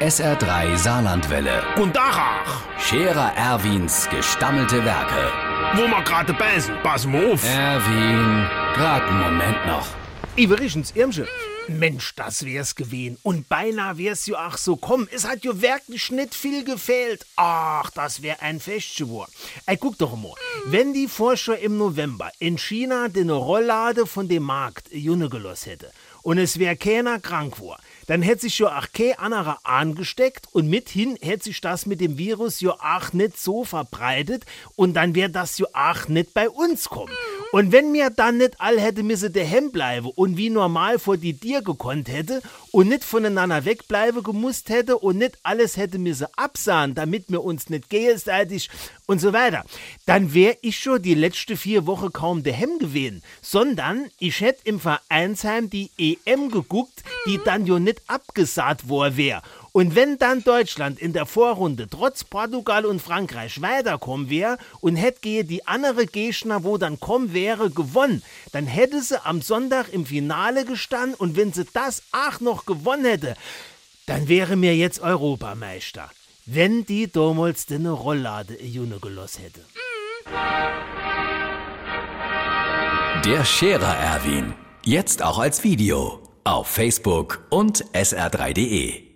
SR3 Saarlandwelle. Und Dachach, Scherer Erwins gestammelte Werke. wo wir gerade beißen, pass mal auf. Erwin, grad einen Moment noch. Iverichens Irmsche. Mensch, das wär's gewesen. Und beinahe wär's jo ach so komm. Es hat jo wirklich nicht viel gefehlt. Ach, das wär ein Fest geworden. Ey, guck doch mal. Wenn die Forscher im November in China den Rolllade von dem Markt Junne gelost hätte und es wär keiner krank war, dann hätte sich jo ach kein anderer angesteckt und mithin hätte sich das mit dem Virus jo ach nicht so verbreitet und dann wär das jo ach nicht bei uns kommen. Und wenn mir dann nicht all hätte misse daheim bleibe und wie normal vor die Tier gekonnt hätte und nicht voneinander wegbleibe gemusst hätte und nicht alles hätte misse absahen, damit wir uns nicht gegenseitig und so weiter, dann wär ich schon die letzte vier Wochen kaum daheim gewesen, sondern ich hätte im Vereinsheim die EM geguckt, die dann jo nicht abgesagt war wär. Und wenn dann Deutschland in der Vorrunde trotz Portugal und Frankreich weiterkommen wäre und hätte die andere Gegner, wo dann kommen wäre, gewonnen, dann hätte sie am Sonntag im Finale gestanden und wenn sie das auch noch gewonnen hätte, dann wäre mir jetzt Europameister. Wenn die damals den Rolllade in gelost hätte. Der Scherer Erwin. Jetzt auch als Video. Auf Facebook und sr3.de.